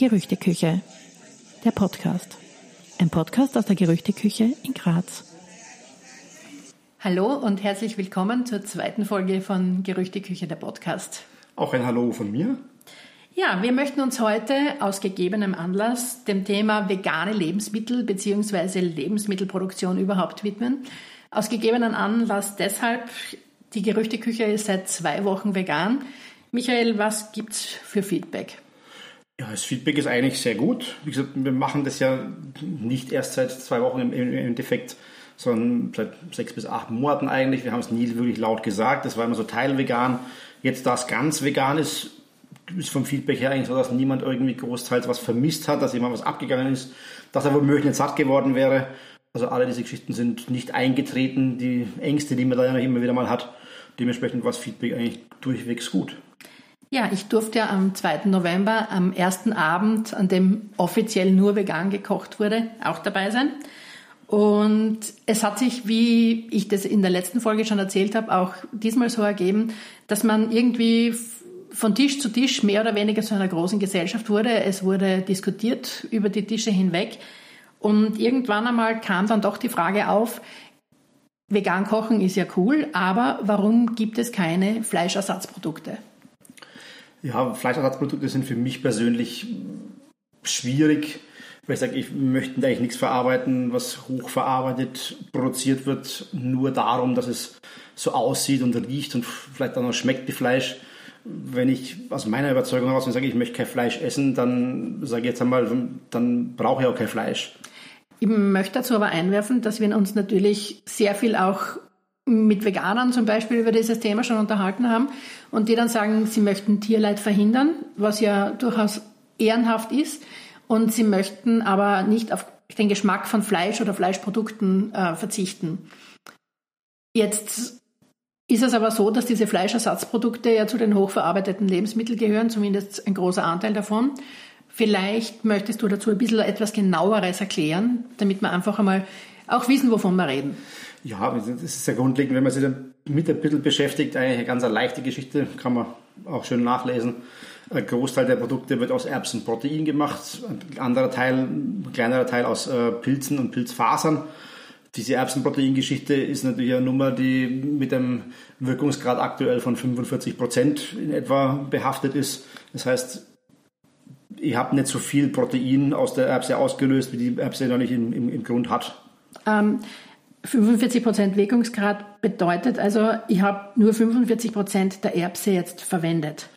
Gerüchteküche, der Podcast. Ein Podcast aus der Gerüchteküche in Graz. Hallo und herzlich willkommen zur zweiten Folge von Gerüchteküche, der Podcast. Auch ein Hallo von mir. Ja, wir möchten uns heute aus gegebenem Anlass dem Thema vegane Lebensmittel bzw. Lebensmittelproduktion überhaupt widmen. Aus gegebenen Anlass deshalb, die Gerüchteküche ist seit zwei Wochen vegan. Michael, was gibt's für Feedback? Ja, das Feedback ist eigentlich sehr gut. Wie gesagt, wir machen das ja nicht erst seit zwei Wochen im Endeffekt, sondern seit sechs bis acht Monaten eigentlich. Wir haben es nie wirklich laut gesagt. Das war immer so teilvegan. Jetzt, da es ganz vegan ist, ist vom Feedback her eigentlich so, dass niemand irgendwie großteils was vermisst hat, dass jemand was abgegangen ist, dass er womöglich nicht satt geworden wäre. Also alle diese Geschichten sind nicht eingetreten. Die Ängste, die man da ja immer wieder mal hat. Dementsprechend war das Feedback eigentlich durchwegs gut. Ja, ich durfte ja am 2. November, am ersten Abend, an dem offiziell nur vegan gekocht wurde, auch dabei sein. Und es hat sich, wie ich das in der letzten Folge schon erzählt habe, auch diesmal so ergeben, dass man irgendwie von Tisch zu Tisch mehr oder weniger zu einer großen Gesellschaft wurde. Es wurde diskutiert über die Tische hinweg. Und irgendwann einmal kam dann doch die Frage auf, vegan kochen ist ja cool, aber warum gibt es keine Fleischersatzprodukte? Ja, Fleischersatzprodukte sind für mich persönlich schwierig, weil ich sage, ich möchte eigentlich nichts verarbeiten, was hochverarbeitet produziert wird, nur darum, dass es so aussieht und riecht und vielleicht auch noch schmeckt wie Fleisch. Wenn ich aus meiner Überzeugung heraus sage, ich möchte kein Fleisch essen, dann sage ich jetzt einmal, dann brauche ich auch kein Fleisch. Ich möchte dazu aber einwerfen, dass wir uns natürlich sehr viel auch mit Veganern zum Beispiel über dieses Thema schon unterhalten haben und die dann sagen, sie möchten Tierleid verhindern, was ja durchaus ehrenhaft ist und sie möchten aber nicht auf den Geschmack von Fleisch oder Fleischprodukten äh, verzichten. Jetzt ist es aber so, dass diese Fleischersatzprodukte ja zu den hochverarbeiteten Lebensmitteln gehören, zumindest ein großer Anteil davon. Vielleicht möchtest du dazu ein bisschen etwas genaueres erklären, damit wir einfach einmal auch wissen, wovon wir reden. Ja, das ist sehr grundlegend, wenn man sich damit ein bisschen beschäftigt, eigentlich eine ganz leichte Geschichte, kann man auch schön nachlesen. Ein Großteil der Produkte wird aus Erbsenprotein gemacht, ein anderer Teil, ein kleinerer Teil aus äh, Pilzen und Pilzfasern. Diese Erbsenproteingeschichte ist natürlich eine Nummer, die mit einem Wirkungsgrad aktuell von 45 Prozent in etwa behaftet ist. Das heißt, ich habe nicht so viel Protein aus der Erbse ausgelöst, wie die Erbse noch nicht im, im, im Grund hat. Ähm, 45 Prozent Wirkungsgrad bedeutet also, ich habe nur 45 Prozent der Erbse jetzt verwendet.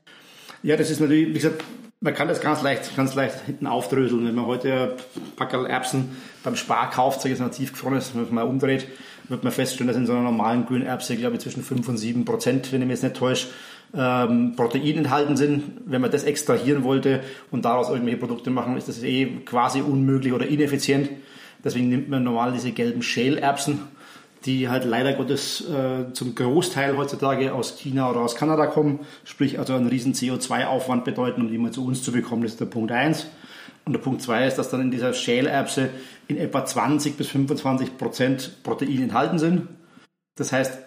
Ja, das ist natürlich, wie gesagt, man kann das ganz leicht, ganz leicht hinten aufdröseln. Wenn man heute ein Packerl Erbsen beim Spar kauft, sage ich jetzt mal tiefgefrorenes, wenn man mal umdreht, wird man feststellen, dass in so einer normalen grünen Erbse, glaube ich, zwischen 5 und 7 Prozent, wenn ich mich jetzt nicht täusche, ähm, Protein enthalten sind. Wenn man das extrahieren wollte und daraus irgendwelche Produkte machen, ist das eh quasi unmöglich oder ineffizient. Deswegen nimmt man normal diese gelben Schälerbsen, die halt leider Gottes äh, zum Großteil heutzutage aus China oder aus Kanada kommen, sprich also einen riesen CO2-Aufwand bedeuten, um die mal zu uns zu bekommen. Das ist der Punkt eins. Und der Punkt zwei ist, dass dann in dieser Schälerbse in etwa 20 bis 25 Prozent Protein enthalten sind. Das heißt,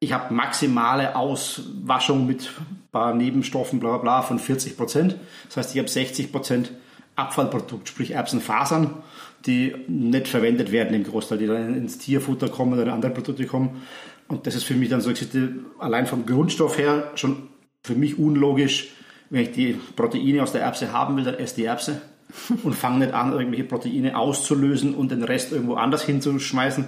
ich habe maximale Auswaschung mit paar Nebenstoffen, bla bla bla, von 40 Prozent. Das heißt, ich habe 60 Prozent Abfallprodukt, sprich Erbsenfasern die nicht verwendet werden im Großteil, die dann ins Tierfutter kommen oder andere Produkte kommen. Und das ist für mich dann so allein vom Grundstoff her schon für mich unlogisch. Wenn ich die Proteine aus der Erbse haben will, dann esse die Erbse und fange nicht an, irgendwelche Proteine auszulösen und den Rest irgendwo anders hinzuschmeißen,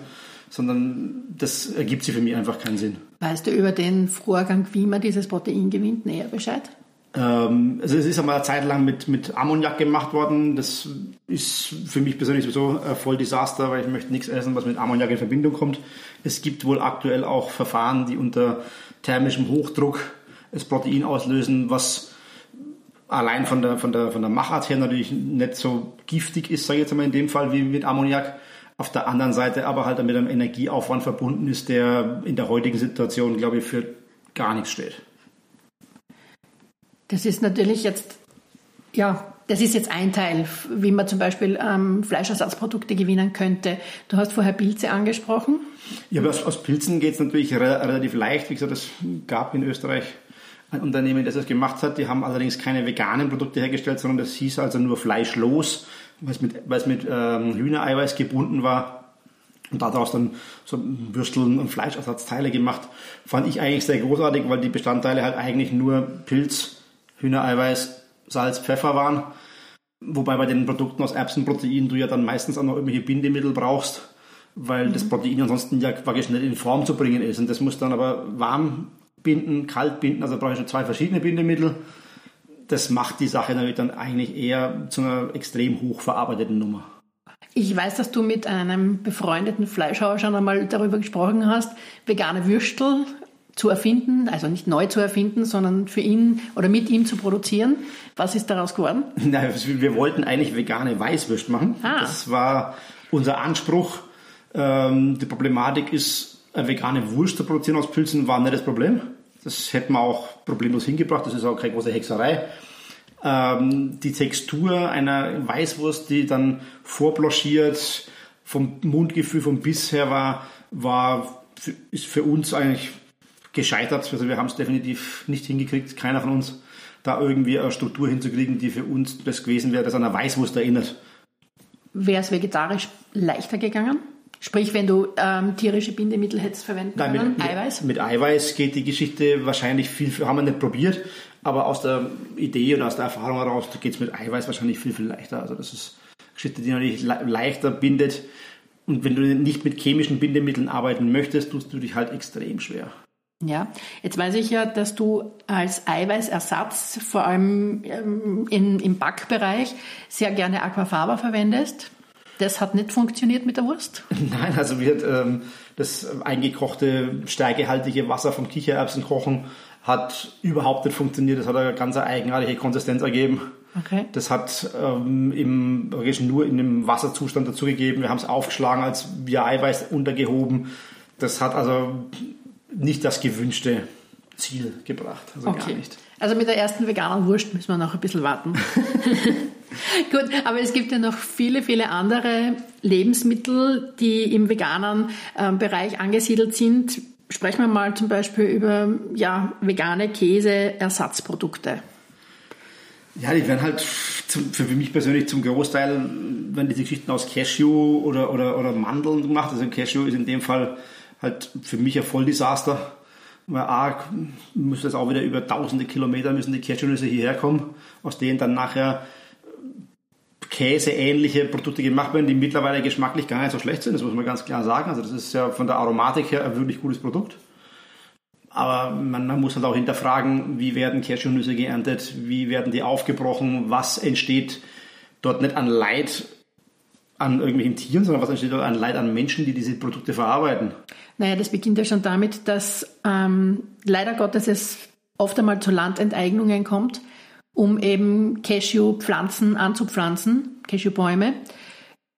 sondern das ergibt sich für mich einfach keinen Sinn. Weißt du über den Vorgang, wie man dieses Protein gewinnt, näher Bescheid? Ähm, also es ist einmal eine Zeit lang mit, mit Ammoniak gemacht worden. Das ist für mich persönlich sowieso ein voll Desaster, weil ich möchte nichts essen, was mit Ammoniak in Verbindung kommt. Es gibt wohl aktuell auch Verfahren, die unter thermischem Hochdruck das Protein auslösen, was allein von der, von der, von der Machart her natürlich nicht so giftig ist, sage ich jetzt einmal in dem Fall, wie mit Ammoniak. Auf der anderen Seite aber halt mit einem Energieaufwand verbunden ist, der in der heutigen Situation, glaube ich, für gar nichts steht. Das ist natürlich jetzt, ja, das ist jetzt ein Teil, wie man zum Beispiel ähm, Fleischersatzprodukte gewinnen könnte. Du hast vorher Pilze angesprochen. Ja, aber aus, aus Pilzen geht es natürlich re relativ leicht. Wie gesagt, es gab in Österreich ein Unternehmen, das das gemacht hat. Die haben allerdings keine veganen Produkte hergestellt, sondern das hieß also nur fleischlos, weil es mit, weil es mit ähm, Hühnereiweiß gebunden war. Und daraus dann so Würsteln und Fleischersatzteile gemacht. Fand ich eigentlich sehr großartig, weil die Bestandteile halt eigentlich nur Pilz, Hühnereiweiß, Salz, Pfeffer waren. Wobei bei den Produkten aus Erbsenprotein du ja dann meistens auch noch irgendwelche Bindemittel brauchst, weil mhm. das Protein ansonsten ja praktisch nicht in Form zu bringen ist. Und das muss dann aber warm binden, kalt binden, also brauche ich schon zwei verschiedene Bindemittel. Das macht die Sache natürlich dann eigentlich eher zu einer extrem hochverarbeiteten Nummer. Ich weiß, dass du mit einem befreundeten Fleischhauer schon einmal darüber gesprochen hast, vegane Würstel zu erfinden, also nicht neu zu erfinden, sondern für ihn oder mit ihm zu produzieren. Was ist daraus geworden? Nein, wir wollten eigentlich vegane Weißwürst machen. Ah. Das war unser Anspruch. Ähm, die Problematik ist, eine vegane Wurst zu produzieren aus Pilzen war nicht das Problem. Das hätten wir auch problemlos hingebracht. Das ist auch keine große Hexerei. Ähm, die Textur einer Weißwurst, die dann vorblanchiert, vom Mundgefühl, vom Biss her war, war, ist für uns eigentlich gescheitert. Also wir haben es definitiv nicht hingekriegt, keiner von uns, da irgendwie eine Struktur hinzukriegen, die für uns das gewesen wäre, das an eine Weißwurst erinnert. Wäre es vegetarisch leichter gegangen? Sprich, wenn du ähm, tierische Bindemittel hättest verwenden Nein, können, mit, Eiweiß? Mit, mit Eiweiß geht die Geschichte wahrscheinlich viel, haben wir nicht probiert, aber aus der Idee und aus der Erfahrung heraus geht es mit Eiweiß wahrscheinlich viel, viel leichter. Also das ist eine Geschichte, die natürlich le leichter bindet. Und wenn du nicht mit chemischen Bindemitteln arbeiten möchtest, tust du dich halt extrem schwer. Ja, jetzt weiß ich ja, dass du als Eiweißersatz vor allem ähm, in, im Backbereich sehr gerne Aquafaba verwendest. Das hat nicht funktioniert mit der Wurst? Nein, also wird ähm, das eingekochte, stärkehaltige Wasser vom Kichererbsen kochen hat überhaupt nicht funktioniert. Das hat eine ganz eigenartige Konsistenz ergeben. Okay. Das hat ähm, im, nur in dem Wasserzustand dazugegeben. Wir haben es aufgeschlagen, als wir Eiweiß untergehoben. Das hat also nicht das gewünschte Ziel gebracht. Also okay. gar nicht. Also mit der ersten veganen Wurst müssen wir noch ein bisschen warten. Gut, aber es gibt ja noch viele, viele andere Lebensmittel, die im veganen äh, Bereich angesiedelt sind. Sprechen wir mal zum Beispiel über ja, vegane Käse-Ersatzprodukte. Ja, die werden halt zum, für mich persönlich zum Großteil, werden diese Geschichten aus Cashew oder, oder, oder Mandeln gemacht. Also Cashew ist in dem Fall halt für mich ein Volldesaster. Weil A, muss das auch wieder über tausende Kilometer müssen die Cashewnüsse hierher kommen, aus denen dann nachher Käseähnliche Produkte gemacht werden, die mittlerweile geschmacklich gar nicht so schlecht sind, das muss man ganz klar sagen. Also das ist ja von der Aromatik her ein wirklich gutes Produkt. Aber man, man muss halt auch hinterfragen, wie werden Cashewnüsse geerntet, wie werden die aufgebrochen, was entsteht dort nicht an Leid an irgendwelchen Tieren, sondern was entsteht an Leid an Menschen, die diese Produkte verarbeiten. Naja, das beginnt ja schon damit, dass ähm, leider Gottes es oft einmal zu Landenteignungen kommt um eben Cashew-Pflanzen anzupflanzen, Cashewbäume.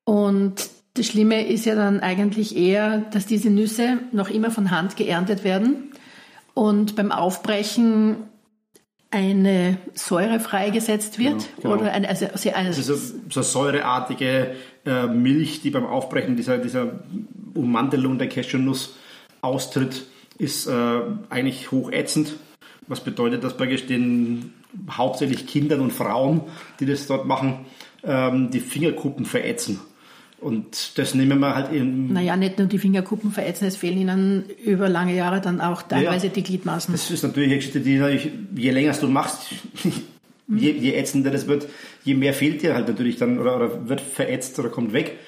Und das Schlimme ist ja dann eigentlich eher, dass diese Nüsse noch immer von Hand geerntet werden und beim Aufbrechen eine Säure freigesetzt wird genau, genau. oder eine, also, also so, so säureartige äh, Milch, die beim Aufbrechen dieser, dieser Ummantelung der Cashewnuss austritt, ist äh, eigentlich hochätzend. Was bedeutet das bei den hauptsächlich Kindern und Frauen, die das dort machen, ähm, die Fingerkuppen verätzen. Und das nehmen wir halt in. Naja, nicht nur die Fingerkuppen verätzen, es fehlen ihnen über lange Jahre dann auch teilweise ja, die Gliedmaßen. Das ist natürlich eine Geschichte, die natürlich, je länger du machst, je, je ätzender das wird, je mehr fehlt dir halt natürlich dann oder, oder wird verätzt oder kommt weg.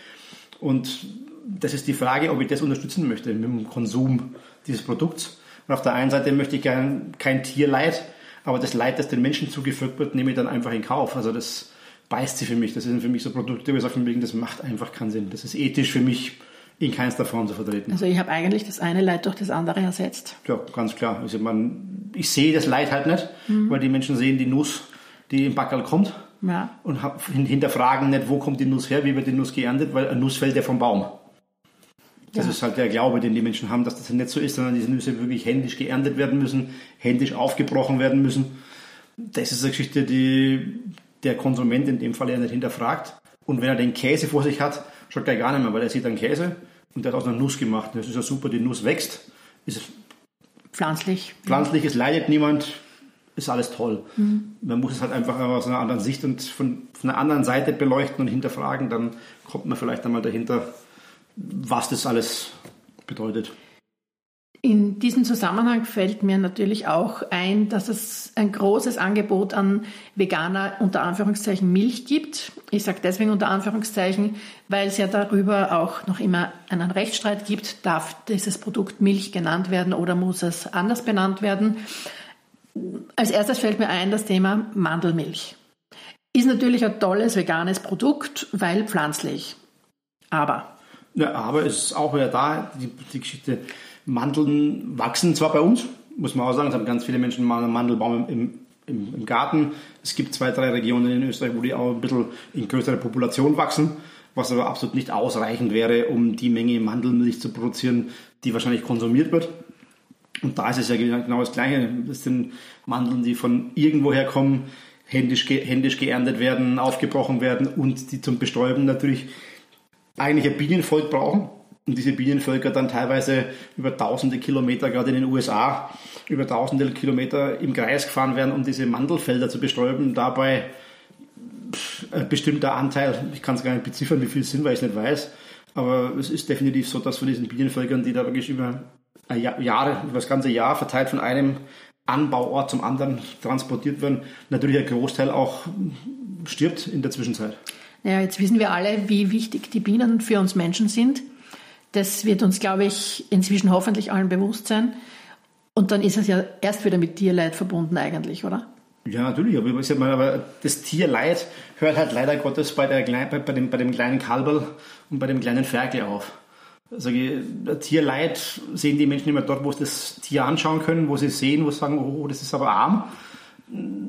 Und das ist die Frage, ob ich das unterstützen möchte mit dem Konsum dieses Produkts. Und auf der einen Seite möchte ich gern kein Tierleid, aber das Leid, das den Menschen zugefügt wird, nehme ich dann einfach in Kauf. Also das beißt sie für mich. Das sind für mich so Produkte, wo ich sage, das macht einfach keinen Sinn. Das ist ethisch für mich in keinster Form zu vertreten. Also ich habe eigentlich das eine Leid durch das andere ersetzt. Ja, ganz klar. Also man, ich sehe das Leid halt nicht, mhm. weil die Menschen sehen die Nuss, die im Backerl kommt ja. und hinterfragen nicht, wo kommt die Nuss her, wie wird die Nuss geerntet, weil eine Nuss fällt ja vom Baum. Das ja. ist halt der Glaube, den die Menschen haben, dass das nicht so ist, sondern diese Nüsse wirklich händisch geerntet werden müssen, händisch aufgebrochen werden müssen. Das ist eine Geschichte, die der Konsument in dem Fall ja nicht hinterfragt. Und wenn er den Käse vor sich hat, schaut er gar nicht mehr, weil er sieht einen Käse und der hat aus einer Nuss gemacht. Das ist ja super, die Nuss wächst, ist pflanzlich. Pflanzlich, es leidet niemand, ist alles toll. Mhm. Man muss es halt einfach aus einer anderen Sicht und von, von einer anderen Seite beleuchten und hinterfragen, dann kommt man vielleicht einmal dahinter, was das alles bedeutet. In diesem Zusammenhang fällt mir natürlich auch ein, dass es ein großes Angebot an veganer unter Anführungszeichen Milch gibt. Ich sage deswegen unter Anführungszeichen, weil es ja darüber auch noch immer einen Rechtsstreit gibt, darf dieses Produkt Milch genannt werden oder muss es anders benannt werden. Als erstes fällt mir ein das Thema Mandelmilch. Ist natürlich ein tolles veganes Produkt, weil pflanzlich. Aber. Ja, aber es ist auch wieder da, die, die Geschichte, Mandeln wachsen zwar bei uns, muss man auch sagen, es haben ganz viele Menschen einen Mandelbaum im, im, im, Garten. Es gibt zwei, drei Regionen in Österreich, wo die auch ein bisschen in größerer Population wachsen, was aber absolut nicht ausreichend wäre, um die Menge Mandelmilch zu produzieren, die wahrscheinlich konsumiert wird. Und da ist es ja genau das Gleiche. Das sind Mandeln, die von irgendwoher kommen, händisch, händisch geerntet werden, aufgebrochen werden und die zum Bestäuben natürlich eigentlich ein Bienenvolk brauchen und diese Bienenvölker dann teilweise über tausende Kilometer, gerade in den USA, über tausende Kilometer im Kreis gefahren werden, um diese Mandelfelder zu bestäuben. Dabei ein bestimmter Anteil, ich kann es gar nicht beziffern, wie viel es sind, weil ich es nicht weiß, aber es ist definitiv so, dass von diesen Bienenvölkern, die da wirklich über Jahre, über das ganze Jahr verteilt von einem Anbauort zum anderen transportiert werden, natürlich ein Großteil auch stirbt in der Zwischenzeit. Ja, jetzt wissen wir alle, wie wichtig die Bienen für uns Menschen sind. Das wird uns, glaube ich, inzwischen hoffentlich allen bewusst sein. Und dann ist es ja erst wieder mit Tierleid verbunden eigentlich, oder? Ja, natürlich. Aber, ich mal, aber das Tierleid hört halt leider Gottes bei, der, bei, dem, bei dem kleinen Kalberl und bei dem kleinen Ferkel auf. Sage ich, Tierleid sehen die Menschen immer dort, wo sie das Tier anschauen können, wo sie sehen, wo sie sagen, oh, das ist aber arm.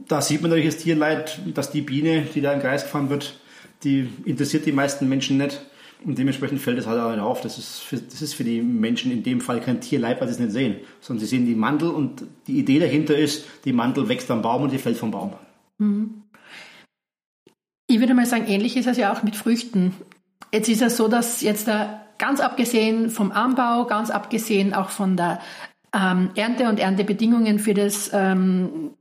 Da sieht man natürlich das Tierleid, dass die Biene, die da im Kreis gefahren wird, die interessiert die meisten Menschen nicht. Und dementsprechend fällt es halt auch nicht auf. Das ist, für, das ist für die Menschen in dem Fall kein Tierleib, weil sie es nicht sehen, sondern sie sehen die Mandel und die Idee dahinter ist, die Mandel wächst am Baum und die fällt vom Baum. Mhm. Ich würde mal sagen, ähnlich ist es ja auch mit Früchten. Jetzt ist es so, dass jetzt da ganz abgesehen vom Anbau, ganz abgesehen auch von der ähm, Ernte und Erntebedingungen für das ähm,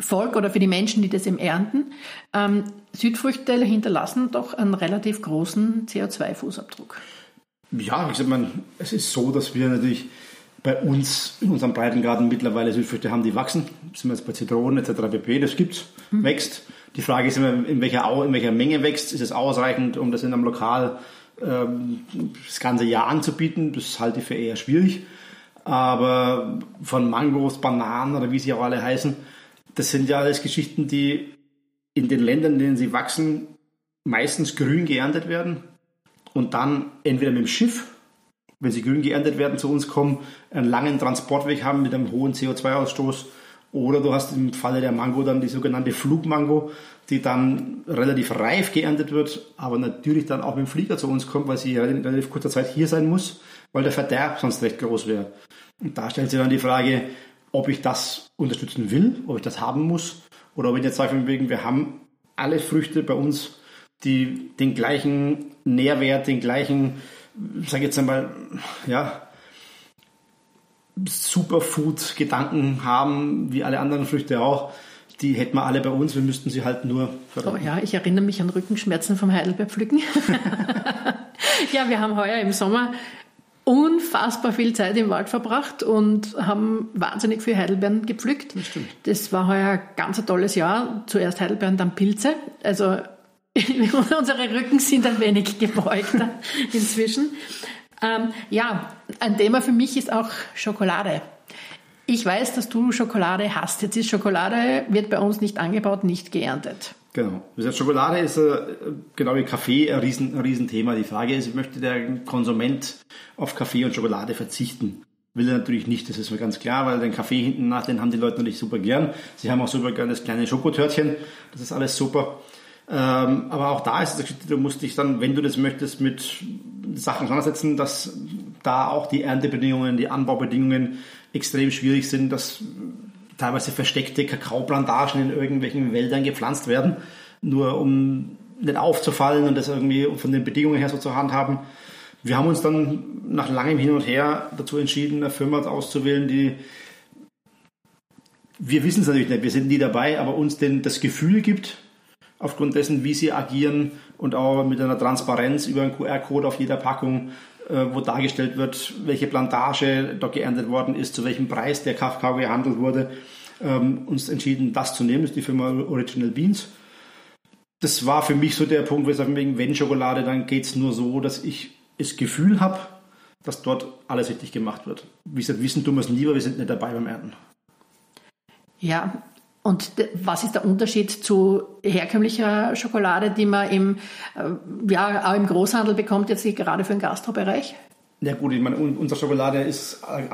Volk oder für die Menschen, die das eben ernten, ähm, Südfrüchte hinterlassen doch einen relativ großen CO2-Fußabdruck. Ja, ich sag mal, es ist so, dass wir natürlich bei uns in unserem Breitengarten mittlerweile Südfrüchte haben, die wachsen. Sind wir jetzt bei Zitronen etc. pp. Das gibt's, mhm. wächst. Die Frage ist immer, in welcher, in welcher Menge wächst. Ist es ausreichend, um das in einem Lokal das ganze Jahr anzubieten? Das halte ich für eher schwierig. Aber von Mangos, Bananen oder wie sie auch alle heißen, das sind ja alles Geschichten, die in den Ländern, in denen sie wachsen, meistens grün geerntet werden und dann entweder mit dem Schiff, wenn sie grün geerntet werden, zu uns kommen, einen langen Transportweg haben mit einem hohen CO2-Ausstoß. Oder du hast im Falle der Mango dann die sogenannte Flugmango, die dann relativ reif geerntet wird, aber natürlich dann auch mit dem Flieger zu uns kommt, weil sie in relativ kurzer Zeit hier sein muss, weil der Verderb sonst recht groß wäre. Und da stellt sich dann die Frage, ob ich das unterstützen will, ob ich das haben muss, oder ob ich jetzt sage, wegen, wir haben alle Früchte bei uns, die den gleichen Nährwert, den gleichen, sage ich jetzt einmal, ja, Superfood-Gedanken haben, wie alle anderen Früchte auch. Die hätten wir alle bei uns, wir müssten sie halt nur verwenden. Oh ja, ich erinnere mich an Rückenschmerzen vom Heidelbeerpflücken. ja, wir haben heuer im Sommer unfassbar viel Zeit im Wald verbracht und haben wahnsinnig viel Heidelbeeren gepflückt. Das, stimmt. das war heuer ein ganz tolles Jahr. Zuerst Heidelbeeren, dann Pilze. Also unsere Rücken sind ein wenig gebeugter inzwischen. Ähm, ja, ein Thema für mich ist auch Schokolade. Ich weiß, dass du Schokolade hast. Jetzt ist Schokolade, wird bei uns nicht angebaut, nicht geerntet. Genau. Schokolade ist äh, genau wie Kaffee ein, Riesen, ein Riesenthema. Die Frage ist, möchte der Konsument auf Kaffee und Schokolade verzichten? Will er natürlich nicht, das ist mir ganz klar, weil den Kaffee hinten nach, den haben die Leute natürlich super gern. Sie haben auch super gern das kleine Schokotörtchen, das ist alles super. Ähm, aber auch da ist es, du musst dich dann, wenn du das möchtest, mit Sachen auseinandersetzen, dass da auch die Erntebedingungen, die Anbaubedingungen extrem schwierig sind, dass teilweise versteckte Kakaoplantagen in irgendwelchen Wäldern gepflanzt werden, nur um nicht aufzufallen und das irgendwie von den Bedingungen her so zu handhaben. Wir haben uns dann nach langem Hin und Her dazu entschieden, eine Firma auszuwählen, die wir wissen es natürlich nicht, wir sind nie dabei, aber uns denn das Gefühl gibt, aufgrund dessen, wie sie agieren und auch mit einer Transparenz über einen QR-Code auf jeder Packung, wo dargestellt wird, welche Plantage da geerntet worden ist, zu welchem Preis der Kakao gehandelt wurde, ähm, uns entschieden, das zu nehmen, das ist die Firma Original Beans. Das war für mich so der Punkt, wo ich sage, wenn Schokolade, dann geht es nur so, dass ich das Gefühl habe, dass dort alles richtig gemacht wird. Wie gesagt, wissen tun wir es nie, aber wir sind nicht dabei beim Ernten. Ja, und was ist der Unterschied zu herkömmlicher Schokolade, die man im, äh, ja, auch im Großhandel bekommt, jetzt gerade für den Gastrobereich? Ja gut, ich meine, unsere Schokolade ist äh,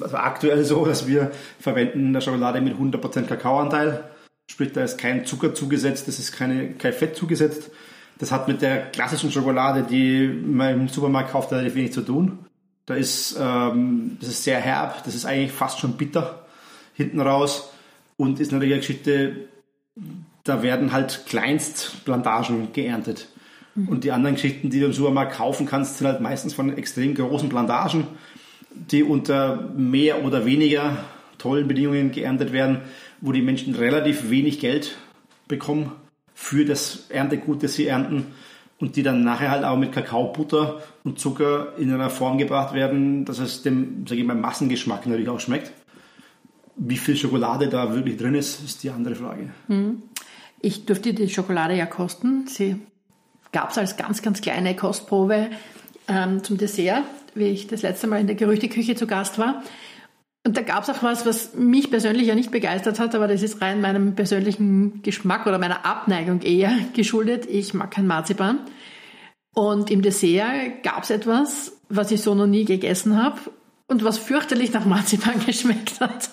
also aktuell so, dass wir verwenden eine Schokolade mit 100% Kakaoanteil. Sprich, da ist kein Zucker zugesetzt, das ist keine, kein Fett zugesetzt. Das hat mit der klassischen Schokolade, die man im Supermarkt kauft, relativ wenig zu tun. Da ist, ähm, das ist sehr herb, das ist eigentlich fast schon bitter hinten raus und ist natürlich eine Geschichte, da werden halt Kleinstplantagen geerntet. Mhm. Und die anderen Geschichten, die du im Supermarkt kaufen kannst, sind halt meistens von extrem großen Plantagen, die unter mehr oder weniger tollen Bedingungen geerntet werden, wo die Menschen relativ wenig Geld bekommen für das Erntegut, das sie ernten und die dann nachher halt auch mit Kakaobutter und Zucker in einer Form gebracht werden, dass es dem, sage ich mal, Massengeschmack natürlich auch schmeckt. Wie viel Schokolade da wirklich drin ist, ist die andere Frage. Hm. Ich durfte die Schokolade ja kosten. Sie gab es als ganz, ganz kleine Kostprobe ähm, zum Dessert, wie ich das letzte Mal in der Gerüchteküche zu Gast war. Und da gab es auch was, was mich persönlich ja nicht begeistert hat, aber das ist rein meinem persönlichen Geschmack oder meiner Abneigung eher geschuldet. Ich mag kein Marzipan. Und im Dessert gab es etwas, was ich so noch nie gegessen habe und was fürchterlich nach Marzipan geschmeckt hat.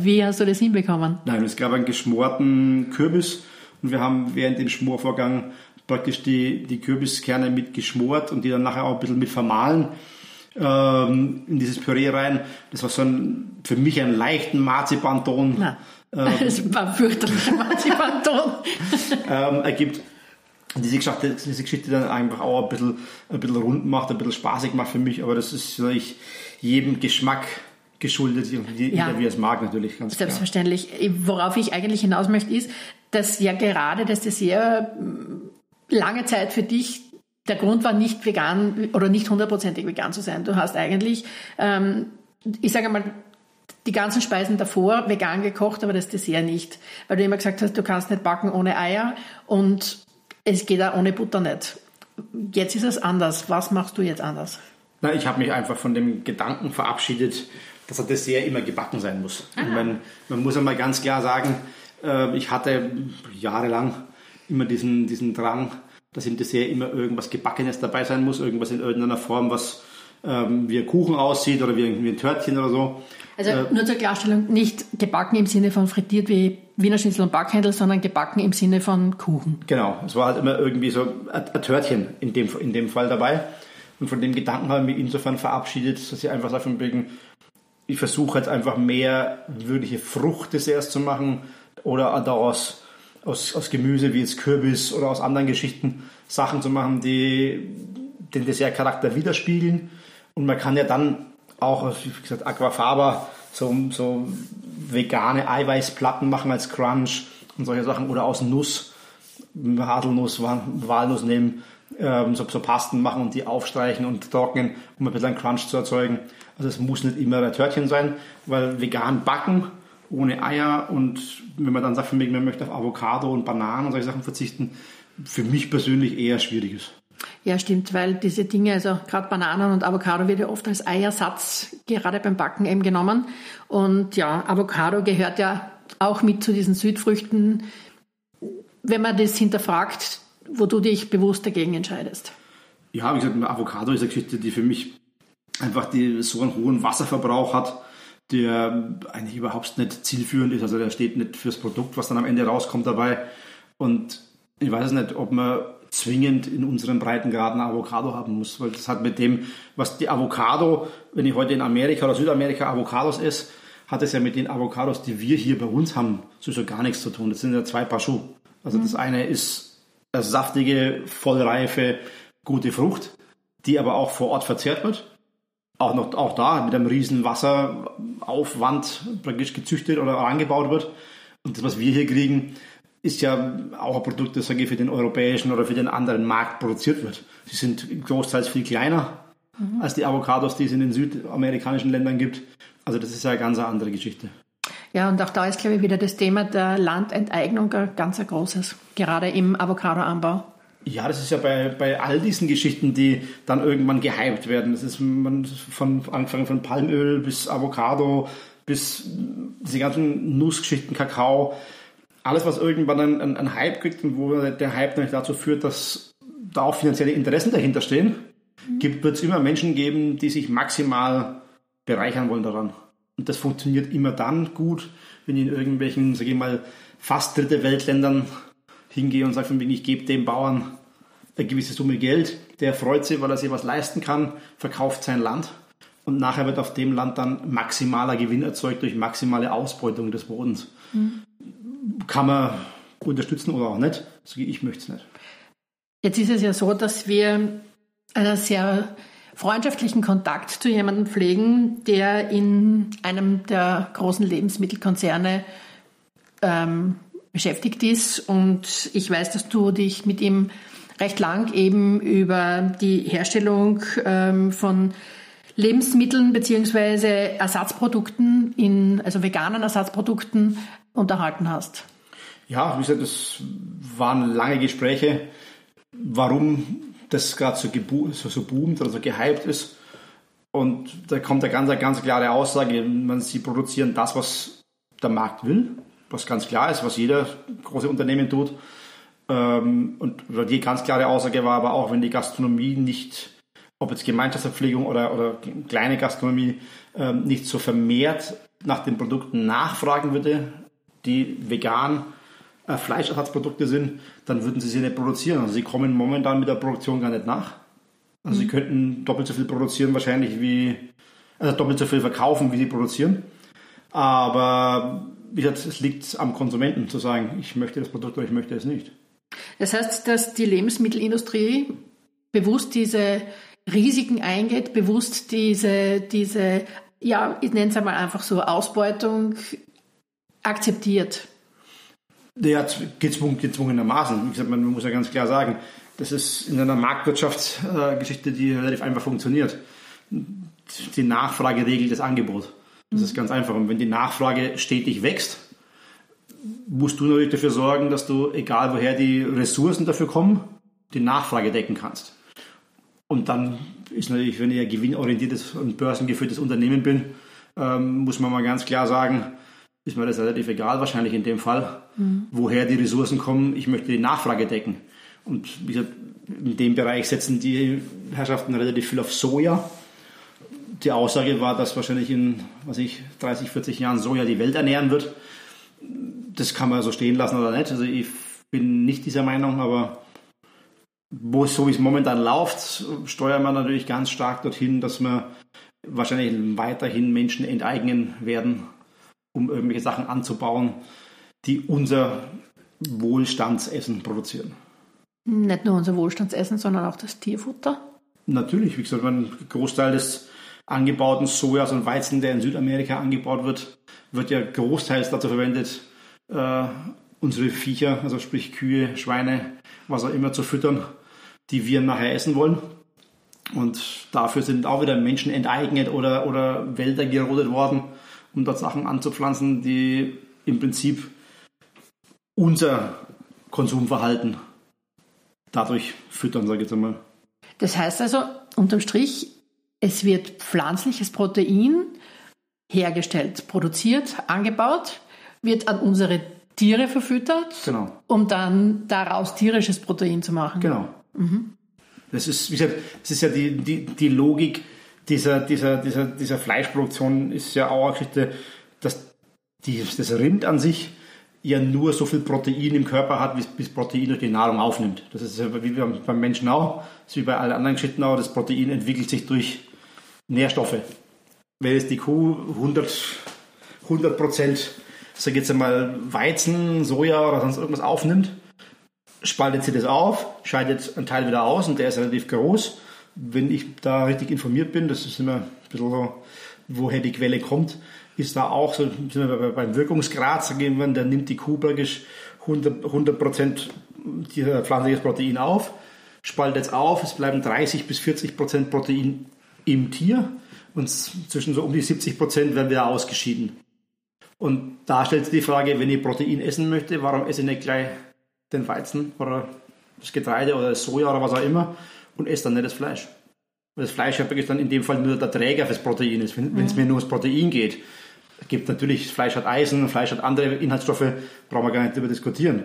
Wie hast du das hinbekommen? Nein, es gab einen geschmorten Kürbis und wir haben während dem Schmorvorgang praktisch die, die Kürbiskerne mit geschmort und die dann nachher auch ein bisschen mit vermahlen ähm, in dieses Püree rein. Das war so ein, für mich ein leichten Marzipanton. Na, ähm, das war fürchterlicher Marzipanton. ähm, ergibt diese Geschichte, diese Geschichte dann einfach auch ein bisschen, ein bisschen rund macht, ein bisschen spaßig macht für mich, aber das ist ich, jedem Geschmack geschuldet, wie ja. wie es mag natürlich. Ganz Selbstverständlich. Klar. Worauf ich eigentlich hinaus möchte, ist, dass ja gerade das Dessert lange Zeit für dich der Grund war nicht vegan oder nicht hundertprozentig vegan zu sein. Du hast eigentlich, ähm, ich sage mal, die ganzen Speisen davor vegan gekocht, aber das Dessert nicht. Weil du immer gesagt hast, du kannst nicht backen ohne Eier und es geht auch ohne Butter nicht. Jetzt ist es anders. Was machst du jetzt anders? Na, ich habe mich einfach von dem Gedanken verabschiedet, dass ein Dessert immer gebacken sein muss. Man, man, muss einmal ganz klar sagen, äh, ich hatte jahrelang immer diesen, diesen Drang, dass im Dessert immer irgendwas Gebackenes dabei sein muss, irgendwas in irgendeiner Form, was ähm, wie ein Kuchen aussieht oder wie ein, wie ein Törtchen oder so. Also äh, nur zur Klarstellung, nicht gebacken im Sinne von frittiert wie Wiener Schnitzel und Backhändel, sondern gebacken im Sinne von Kuchen. Genau, es war halt immer irgendwie so ein, ein Törtchen in dem, in dem Fall dabei. Und von dem Gedanken habe ich mich insofern verabschiedet, dass ich einfach sage, von wegen, ich versuche jetzt einfach mehr wirkliche Fruchtdesserts zu machen oder daraus aus, aus Gemüse wie jetzt Kürbis oder aus anderen Geschichten Sachen zu machen, die den Dessertcharakter widerspiegeln. Und man kann ja dann auch, wie gesagt, Aquafaba, so, so vegane Eiweißplatten machen als Crunch und solche Sachen oder aus Nuss, Haselnuss, Walnuss nehmen, ähm, so, so Pasten machen und die aufstreichen und trocknen, um ein bisschen einen Crunch zu erzeugen. Also es muss nicht immer ein Törtchen sein, weil vegan backen ohne Eier und wenn man dann sagt, man möchte auf Avocado und Bananen und solche Sachen verzichten, für mich persönlich eher schwierig ist. Ja, stimmt, weil diese Dinge, also gerade Bananen und Avocado wird ja oft als Eiersatz gerade beim Backen eben genommen. Und ja, Avocado gehört ja auch mit zu diesen Südfrüchten, wenn man das hinterfragt, wo du dich bewusst dagegen entscheidest. Ja, wie gesagt, Avocado ist eine Geschichte, die für mich einfach die, so einen hohen Wasserverbrauch hat, der eigentlich überhaupt nicht zielführend ist. Also der steht nicht fürs Produkt, was dann am Ende rauskommt dabei. Und ich weiß nicht, ob man zwingend in unseren Breitengraden Avocado haben muss, weil das hat mit dem, was die Avocado, wenn ich heute in Amerika oder Südamerika Avocados esse, hat es ja mit den Avocados, die wir hier bei uns haben, sowieso gar nichts zu tun. Das sind ja zwei Paar Schuhe. Also mhm. das eine ist eine saftige, vollreife, gute Frucht, die aber auch vor Ort verzehrt wird. auch noch auch da mit einem riesen Wasseraufwand praktisch gezüchtet oder angebaut wird. Und das, was wir hier kriegen, ist ja auch ein Produkt, das sage ich, für den europäischen oder für den anderen Markt produziert wird. Sie sind großteils viel kleiner mhm. als die Avocados, die es in den südamerikanischen Ländern gibt. Also das ist ja eine ganz andere Geschichte. Ja, und auch da ist, glaube ich, wieder das Thema der Landenteignung ein ganz ein großes, gerade im Avocadoanbau. Ja, das ist ja bei, bei all diesen Geschichten, die dann irgendwann gehypt werden. Das ist man von angefangen von Palmöl bis Avocado bis diese ganzen Nussgeschichten, Kakao. Alles, was irgendwann einen, einen Hype kriegt und wo der Hype nämlich dazu führt, dass da auch finanzielle Interessen dahinter stehen, mhm. wird es immer Menschen geben, die sich maximal bereichern wollen daran. Und das funktioniert immer dann gut, wenn ich in irgendwelchen, sage ich mal, fast dritte Weltländern hingehe und sage von wegen, ich gebe dem Bauern eine gewisse Summe Geld, der freut sich, weil er sich was leisten kann, verkauft sein Land und nachher wird auf dem Land dann maximaler Gewinn erzeugt durch maximale Ausbeutung des Bodens. Mhm. Kann man unterstützen oder auch nicht. Also ich möchte es nicht. Jetzt ist es ja so, dass wir einen sehr freundschaftlichen Kontakt zu jemandem pflegen, der in einem der großen Lebensmittelkonzerne ähm, beschäftigt ist. Und ich weiß, dass du dich mit ihm recht lang eben über die Herstellung ähm, von Lebensmitteln beziehungsweise Ersatzprodukten in, also veganen Ersatzprodukten unterhalten hast. Ja, wie gesagt, das waren lange Gespräche, warum das gerade so, so, so boomt oder so gehypt ist. Und da kommt eine ganz, ganz klare Aussage, man, sie produzieren das, was der Markt will, was ganz klar ist, was jeder große Unternehmen tut. Ähm, und die ganz klare Aussage war aber auch, wenn die Gastronomie nicht, ob jetzt Gemeinschaftsverpflegung oder, oder kleine Gastronomie, ähm, nicht so vermehrt nach den Produkten nachfragen würde, die vegan äh, Fleischersatzprodukte sind, dann würden sie sie nicht produzieren. Also sie kommen momentan mit der Produktion gar nicht nach. Also mhm. sie könnten doppelt so viel produzieren wahrscheinlich wie, also doppelt so viel verkaufen, wie sie produzieren. Aber wie gesagt, es liegt am Konsumenten zu sagen, ich möchte das Produkt oder ich möchte es nicht. Das heißt, dass die Lebensmittelindustrie bewusst diese Risiken eingeht, bewusst diese, diese ja, ich nenne es einmal einfach so, Ausbeutung akzeptiert. Ja, gezwungen, gezwungenermaßen. Wie gesagt, man muss ja ganz klar sagen, das ist in einer Marktwirtschaftsgeschichte, die relativ einfach funktioniert. Die Nachfrage regelt das Angebot. Das ist ganz einfach. Und wenn die Nachfrage stetig wächst, musst du natürlich dafür sorgen, dass du, egal woher die Ressourcen dafür kommen, die Nachfrage decken kannst. Und dann ist natürlich, wenn ich ein gewinnorientiertes und börsengeführtes Unternehmen bin, ähm, muss man mal ganz klar sagen, ist mir das relativ egal, wahrscheinlich in dem Fall, mhm. woher die Ressourcen kommen. Ich möchte die Nachfrage decken. Und wie gesagt, in dem Bereich setzen die Herrschaften relativ viel auf Soja. Die Aussage war, dass wahrscheinlich in, was ich, 30, 40 Jahren Soja die Welt ernähren wird das kann man so stehen lassen oder nicht. Also ich bin nicht dieser Meinung, aber wo, so wie es momentan läuft, steuern wir natürlich ganz stark dorthin, dass wir wahrscheinlich weiterhin Menschen enteignen werden, um irgendwelche Sachen anzubauen, die unser Wohlstandsessen produzieren. Nicht nur unser Wohlstandsessen, sondern auch das Tierfutter? Natürlich, wie gesagt, ein Großteil des angebauten Sojas und Weizen, der in Südamerika angebaut wird, wird ja großteils dazu verwendet, äh, unsere Viecher, also sprich Kühe, Schweine, was auch immer zu füttern, die wir nachher essen wollen. Und dafür sind auch wieder Menschen enteignet oder, oder Wälder gerodet worden, um dort Sachen anzupflanzen, die im Prinzip unser Konsumverhalten dadurch füttern, sage ich jetzt einmal. Das heißt also, unterm Strich, es wird pflanzliches Protein hergestellt, produziert, angebaut, wird an unsere Tiere verfüttert, genau. um dann daraus tierisches Protein zu machen. Genau. Mhm. Das ist, wie gesagt, das ist ja die, die, die Logik dieser, dieser, dieser, dieser Fleischproduktion ist ja auch eine Geschichte, dass die, das Rind an sich ja nur so viel Protein im Körper hat, wie es Protein durch die Nahrung aufnimmt. Das ist ja wie beim Menschen auch, das ist wie bei allen anderen Geschichten auch, das Protein entwickelt sich durch Nährstoffe. Wenn jetzt die Kuh 100, 100 Prozent sag jetzt einmal, Weizen, Soja oder sonst irgendwas aufnimmt, spaltet sie das auf, scheidet einen Teil wieder aus und der ist relativ groß. Wenn ich da richtig informiert bin, das ist immer ein bisschen so, woher die Quelle kommt, ist da auch so, sind wir beim Wirkungsgrad, sagen wir, der nimmt die Kuh praktisch 100, 100 Prozent pflanzliches Protein auf, spaltet es auf, es bleiben 30 bis 40 Prozent Protein im Tier und zwischen so um die 70 Prozent werden wieder ausgeschieden. Und da stellt sich die Frage, wenn ich Protein essen möchte, warum esse ich nicht gleich den Weizen oder das Getreide oder das Soja oder was auch immer und esse dann nicht das Fleisch? Weil das Fleisch ja dann in dem Fall nur der Träger fürs Protein ist, wenn es mhm. mir nur ums Protein geht. Es gibt natürlich, Fleisch hat Eisen, Fleisch hat andere Inhaltsstoffe, brauchen wir gar nicht darüber diskutieren.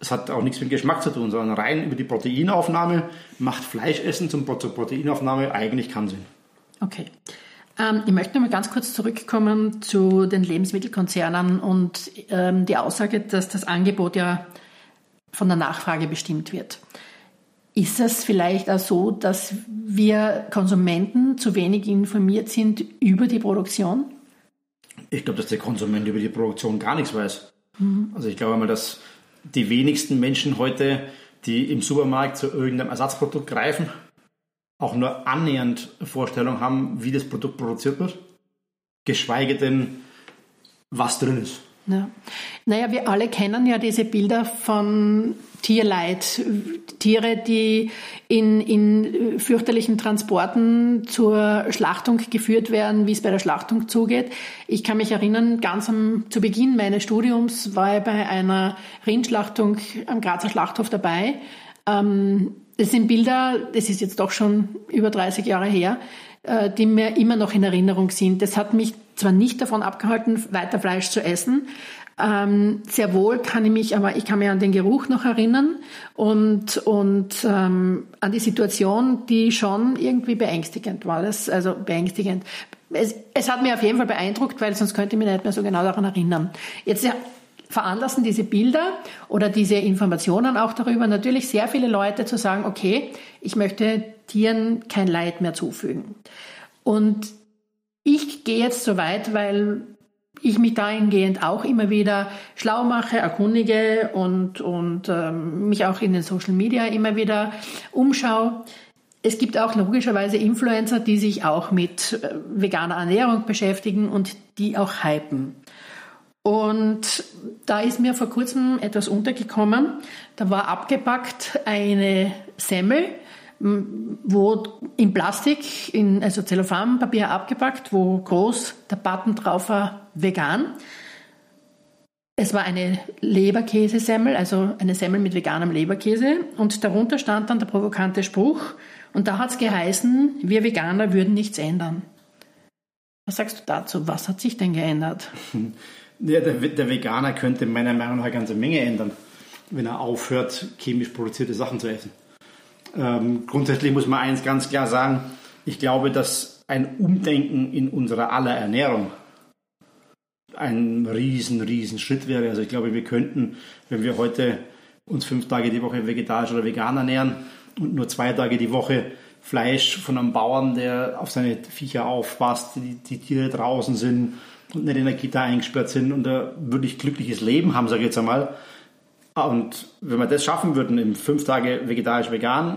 Es hat auch nichts mit Geschmack zu tun, sondern rein über die Proteinaufnahme macht Fleischessen zum, zur Proteinaufnahme eigentlich keinen Sinn. Okay. Ähm, ich möchte noch mal ganz kurz zurückkommen zu den Lebensmittelkonzernen und ähm, die Aussage, dass das Angebot ja von der Nachfrage bestimmt wird. Ist es vielleicht auch so, dass wir Konsumenten zu wenig informiert sind über die Produktion? Ich glaube, dass der Konsument über die Produktion gar nichts weiß. Mhm. Also ich glaube mal, dass die wenigsten Menschen heute, die im Supermarkt zu irgendeinem Ersatzprodukt greifen, auch nur annähernd Vorstellung haben, wie das Produkt produziert wird, geschweige denn, was drin ist. Ja. Naja, wir alle kennen ja diese Bilder von Tierleid. Tiere, die in, in fürchterlichen Transporten zur Schlachtung geführt werden, wie es bei der Schlachtung zugeht. Ich kann mich erinnern, ganz am, zu Beginn meines Studiums war ich bei einer Rindschlachtung am Grazer Schlachthof dabei. Ähm, das sind Bilder, das ist jetzt doch schon über 30 Jahre her, die mir immer noch in Erinnerung sind. Das hat mich zwar nicht davon abgehalten, weiter Fleisch zu essen, ähm, sehr wohl kann ich mich, aber ich kann mich an den Geruch noch erinnern und, und ähm, an die Situation, die schon irgendwie beängstigend war. Das, also beängstigend. Es, es hat mir auf jeden Fall beeindruckt, weil sonst könnte ich mich nicht mehr so genau daran erinnern. Jetzt veranlassen diese Bilder oder diese Informationen auch darüber natürlich sehr viele Leute zu sagen, okay, ich möchte Tieren kein Leid mehr zufügen. Und ich gehe jetzt so weit, weil ich mich dahingehend auch immer wieder schlau mache, erkundige und, und ähm, mich auch in den Social Media immer wieder umschaue. Es gibt auch logischerweise Influencer, die sich auch mit äh, veganer Ernährung beschäftigen und die auch hypen. Und da ist mir vor kurzem etwas untergekommen. Da war abgepackt eine Semmel, wo in Plastik, in, also Zellophanpapier abgepackt, wo groß der Button drauf war, vegan. Es war eine Leberkäsesemmel, also eine Semmel mit veganem Leberkäse. Und darunter stand dann der provokante Spruch. Und da hat es geheißen, wir Veganer würden nichts ändern. Was sagst du dazu? Was hat sich denn geändert? Ja, der, der, Veganer könnte meiner Meinung nach eine ganze Menge ändern, wenn er aufhört, chemisch produzierte Sachen zu essen. Ähm, grundsätzlich muss man eins ganz klar sagen, ich glaube, dass ein Umdenken in unserer aller Ernährung ein riesen, riesen Schritt wäre. Also ich glaube, wir könnten, wenn wir heute uns fünf Tage die Woche vegetarisch oder vegan ernähren und nur zwei Tage die Woche Fleisch von einem Bauern, der auf seine Viecher aufpasst, die, die Tiere draußen sind, und nicht in der Kita eingesperrt sind und ein wirklich glückliches Leben haben, sage ich jetzt einmal. Und wenn wir das schaffen würden, in fünf Tage vegetarisch-vegan,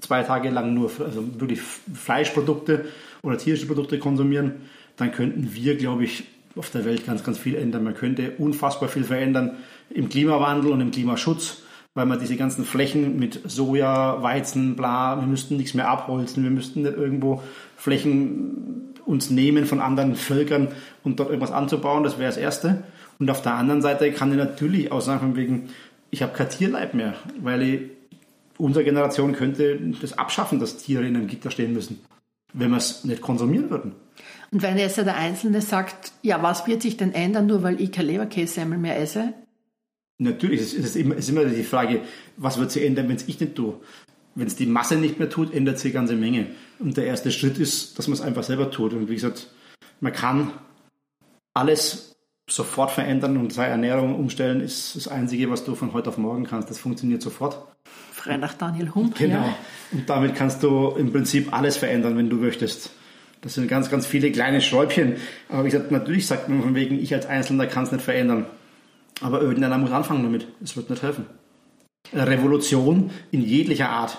zwei Tage lang nur also wirklich Fleischprodukte oder tierische Produkte konsumieren, dann könnten wir, glaube ich, auf der Welt ganz, ganz viel ändern. Man könnte unfassbar viel verändern im Klimawandel und im Klimaschutz, weil man diese ganzen Flächen mit Soja, Weizen, bla, wir müssten nichts mehr abholzen, wir müssten nicht irgendwo Flächen uns nehmen von anderen Völkern und dort irgendwas anzubauen, das wäre das Erste. Und auf der anderen Seite kann ich natürlich auch sagen, von wegen, ich habe kein Tierleib mehr, weil ich, unsere Generation könnte das abschaffen, dass Tiere in einem Gitter stehen müssen, wenn wir es nicht konsumieren würden. Und wenn jetzt der Einzelne sagt, ja, was wird sich denn ändern, nur weil ich kein Leberkässemmel mehr esse? Natürlich, es ist, immer, es ist immer die Frage, was wird sich ändern, wenn es ich nicht tue. Wenn es die Masse nicht mehr tut, ändert sich eine ganze Menge. Und der erste Schritt ist, dass man es einfach selber tut. Und wie gesagt, man kann alles sofort verändern und seine Ernährung umstellen, ist das Einzige, was du von heute auf morgen kannst. Das funktioniert sofort. Frei nach Daniel Hump. Genau. Ja. Und damit kannst du im Prinzip alles verändern, wenn du möchtest. Das sind ganz, ganz viele kleine Schräubchen. Aber wie gesagt, natürlich sagt man von wegen, ich als Einzelner kann es nicht verändern. Aber irgendeiner muss anfangen damit. Es wird nicht helfen. Revolution in jeglicher Art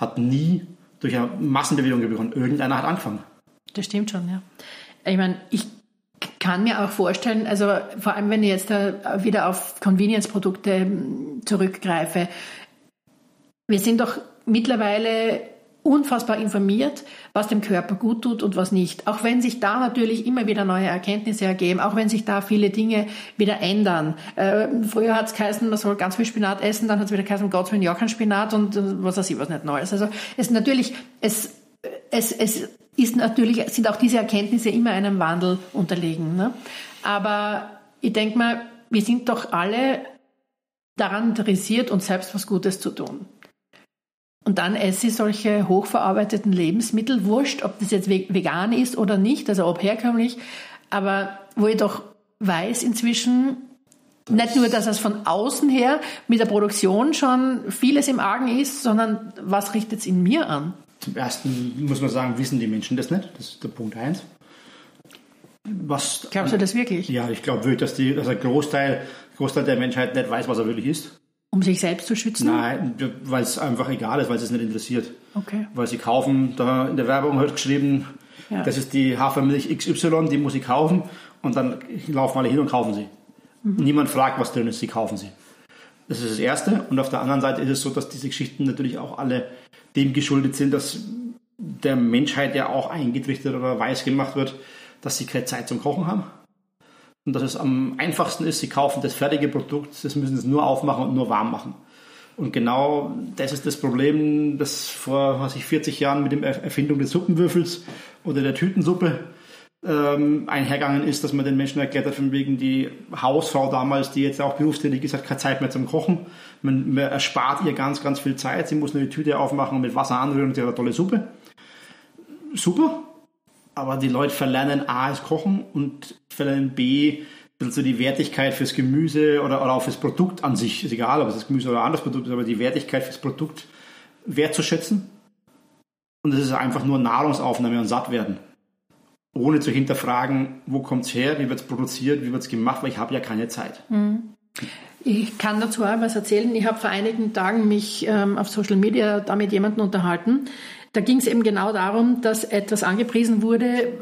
hat nie durch eine Massenbewegung begonnen. Irgendeiner hat angefangen. Das stimmt schon, ja. Ich meine, ich kann mir auch vorstellen, also vor allem wenn ich jetzt wieder auf Convenience-Produkte hm, zurückgreife, wir sind doch mittlerweile unfassbar informiert, was dem Körper gut tut und was nicht. Auch wenn sich da natürlich immer wieder neue Erkenntnisse ergeben, auch wenn sich da viele Dinge wieder ändern. Äh, früher hat es geheißen, man soll ganz viel Spinat essen, dann hat es wieder geheißen, Gott will ja kein Spinat und äh, was weiß ich, was nicht Neues. Also es natürlich, es, es, es ist natürlich, sind auch diese Erkenntnisse immer einem Wandel unterlegen. Ne? Aber ich denke mal, wir sind doch alle daran interessiert, uns selbst was Gutes zu tun. Und dann esse ich solche hochverarbeiteten Lebensmittel, wurscht, ob das jetzt vegan ist oder nicht, also ob herkömmlich, aber wo ich doch weiß inzwischen, nicht nur, dass es von außen her mit der Produktion schon vieles im Argen ist, sondern was richtet es in mir an? Zum Ersten muss man sagen, wissen die Menschen das nicht. Das ist der Punkt eins. Was, Glaubst du das wirklich? Ja, ich glaube wirklich, dass, die, dass ein Großteil, Großteil der Menschheit nicht weiß, was er wirklich ist. Um sich selbst zu schützen? Nein, weil es einfach egal ist, weil es es nicht interessiert. Okay. Weil sie kaufen, da in der Werbung wird geschrieben, ja. das ist die Hafermilch XY, die muss ich kaufen und dann laufen alle hin und kaufen sie. Mhm. Niemand fragt, was drin ist, sie kaufen sie. Das ist das Erste. Und auf der anderen Seite ist es so, dass diese Geschichten natürlich auch alle dem geschuldet sind, dass der Menschheit ja auch eingetrichtert oder weiß gemacht wird, dass sie keine Zeit zum Kochen haben und dass es am einfachsten ist, sie kaufen das fertige Produkt, das müssen sie nur aufmachen und nur warm machen. Und genau das ist das Problem, das vor was ich, 40 Jahren mit der Erfindung des Suppenwürfels oder der Tütensuppe ähm, einhergegangen ist, dass man den Menschen erklärt hat, von wegen die Hausfrau damals, die jetzt auch berufstätig ist, hat keine Zeit mehr zum Kochen. Man, man erspart ihr ganz, ganz viel Zeit. Sie muss nur die Tüte aufmachen und mit Wasser anrühren und sie hat eine tolle Suppe. Super, aber die Leute verlernen A, das Kochen und verlernen B, so die Wertigkeit fürs Gemüse oder, oder auch fürs Produkt an sich, ist egal, ob es das Gemüse oder ein anderes Produkt ist, aber die Wertigkeit fürs Produkt wertzuschätzen. Und es ist einfach nur Nahrungsaufnahme und satt werden. Ohne zu hinterfragen, wo kommt es her, wie wird es produziert, wie wird es gemacht, weil ich habe ja keine Zeit. Mhm. Ich kann dazu auch was erzählen. Ich habe vor einigen Tagen mich ähm, auf Social Media da mit jemandem unterhalten, da ging es eben genau darum, dass etwas angepriesen wurde,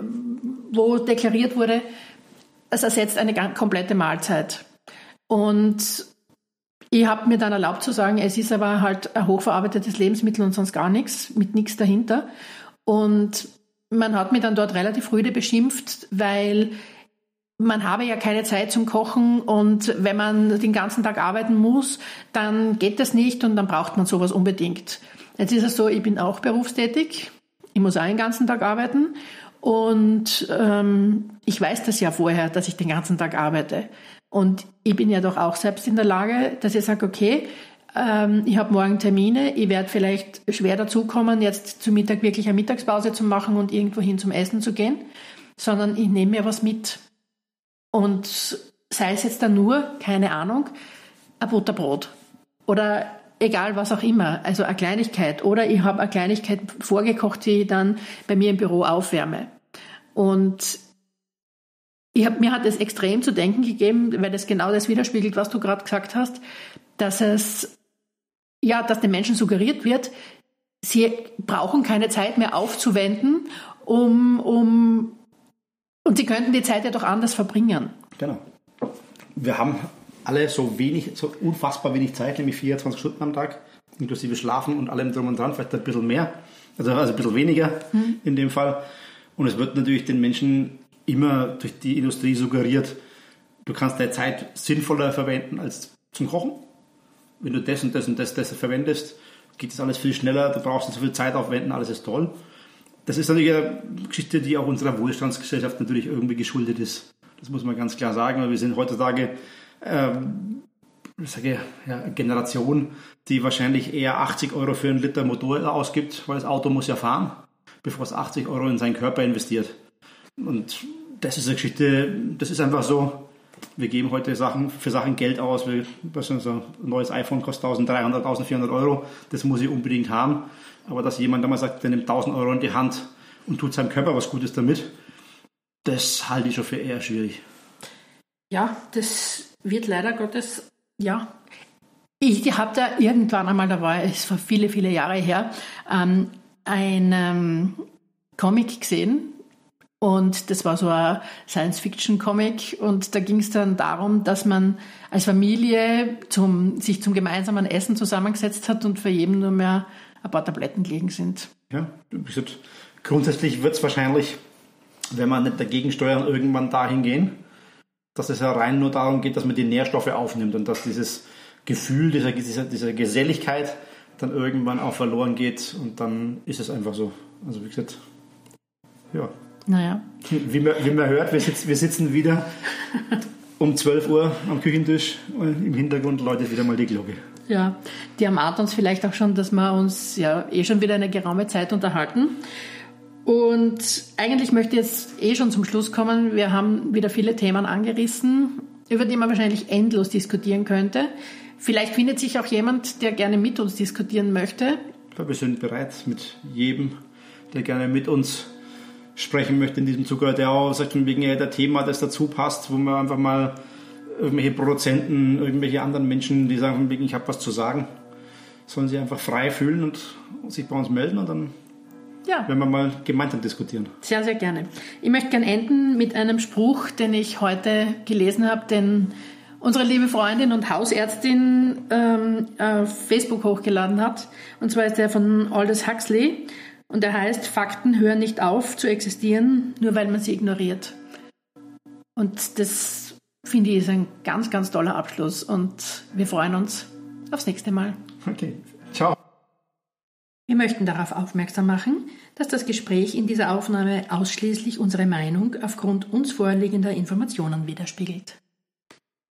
wo deklariert wurde, es ersetzt eine komplette Mahlzeit. Und ich habe mir dann erlaubt zu sagen, es ist aber halt ein hochverarbeitetes Lebensmittel und sonst gar nichts, mit nichts dahinter. Und man hat mich dann dort relativ rüde beschimpft, weil man habe ja keine Zeit zum Kochen und wenn man den ganzen Tag arbeiten muss, dann geht das nicht und dann braucht man sowas unbedingt. Jetzt ist es so, ich bin auch berufstätig. Ich muss auch den ganzen Tag arbeiten. Und ähm, ich weiß das ja vorher, dass ich den ganzen Tag arbeite. Und ich bin ja doch auch selbst in der Lage, dass ich sage, okay, ähm, ich habe morgen Termine, ich werde vielleicht schwer dazukommen, jetzt zu Mittag wirklich eine Mittagspause zu machen und irgendwohin zum Essen zu gehen, sondern ich nehme mir was mit. Und sei es jetzt dann nur, keine Ahnung, ein Butterbrot oder egal was auch immer, also eine Kleinigkeit. Oder ich habe eine Kleinigkeit vorgekocht, die ich dann bei mir im Büro aufwärme. Und hab, mir hat es extrem zu denken gegeben, weil das genau das widerspiegelt, was du gerade gesagt hast, dass es, ja, dass den Menschen suggeriert wird, sie brauchen keine Zeit mehr aufzuwenden, um, um, und sie könnten die Zeit ja doch anders verbringen. Genau. Wir haben alle so wenig, so unfassbar wenig Zeit, nämlich 24 Stunden am Tag, inklusive Schlafen und allem drum und dran, vielleicht ein bisschen mehr, also, also ein bisschen weniger mhm. in dem Fall. Und es wird natürlich den Menschen immer durch die Industrie suggeriert, du kannst deine Zeit sinnvoller verwenden als zum Kochen. Wenn du das und das und das, das verwendest, geht das alles viel schneller, du brauchst nicht so viel Zeit aufwenden, alles ist toll. Das ist natürlich eine Geschichte, die auch unserer Wohlstandsgesellschaft natürlich irgendwie geschuldet ist. Das muss man ganz klar sagen, weil wir sind heutzutage ähm, sage, ja, Generation, die wahrscheinlich eher 80 Euro für einen Liter Motor ausgibt, weil das Auto muss ja fahren, bevor es 80 Euro in seinen Körper investiert. Und das ist eine Geschichte, das ist einfach so, wir geben heute Sachen, für Sachen Geld aus, wie, was so ein neues iPhone kostet 1300, 1400 Euro, das muss ich unbedingt haben. Aber dass jemand damals sagt, der nimmt 1000 Euro in die Hand und tut seinem Körper was Gutes damit, das halte ich schon für eher schwierig. Ja, das wird leider Gottes, ja. Ich habe da irgendwann einmal, da war es vor viele, viele Jahre her, ähm, einen Comic gesehen Und das war so ein Science-Fiction-Comic. Und da ging es dann darum, dass man als Familie zum, sich zum gemeinsamen Essen zusammengesetzt hat und für jeden nur mehr ein paar Tabletten gelegen sind. Ja, grundsätzlich wird es wahrscheinlich, wenn man nicht dagegen steuern, irgendwann dahin gehen, dass es ja rein nur darum geht, dass man die Nährstoffe aufnimmt und dass dieses Gefühl dieser, dieser, dieser Geselligkeit dann irgendwann auch verloren geht und dann ist es einfach so. Also wie gesagt, ja. Naja. Wie man, wie man hört, wir, sitz, wir sitzen wieder um 12 Uhr am Küchentisch und im Hintergrund läutet wieder mal die Glocke. Ja, die ermahnt uns vielleicht auch schon, dass wir uns ja eh schon wieder eine geraume Zeit unterhalten. Und eigentlich möchte ich jetzt eh schon zum Schluss kommen. Wir haben wieder viele Themen angerissen, über die man wahrscheinlich endlos diskutieren könnte. Vielleicht findet sich auch jemand, der gerne mit uns diskutieren möchte. Ja, wir sind bereit mit jedem, der gerne mit uns sprechen möchte in diesem Zuge, der auch sagt, wegen der Thema, das dazu passt, wo man einfach mal irgendwelche Produzenten, irgendwelche anderen Menschen, die sagen, wegen ich habe was zu sagen, sollen sie einfach frei fühlen und sich bei uns melden und dann ja. wenn wir mal gemeinsam diskutieren. Sehr, sehr gerne. Ich möchte gerne enden mit einem Spruch, den ich heute gelesen habe, den unsere liebe Freundin und Hausärztin ähm, auf Facebook hochgeladen hat. Und zwar ist der von Aldous Huxley. Und der heißt, Fakten hören nicht auf zu existieren, nur weil man sie ignoriert. Und das finde ich ist ein ganz, ganz toller Abschluss. Und wir freuen uns aufs nächste Mal. Okay. Wir möchten darauf aufmerksam machen, dass das Gespräch in dieser Aufnahme ausschließlich unsere Meinung aufgrund uns vorliegender Informationen widerspiegelt.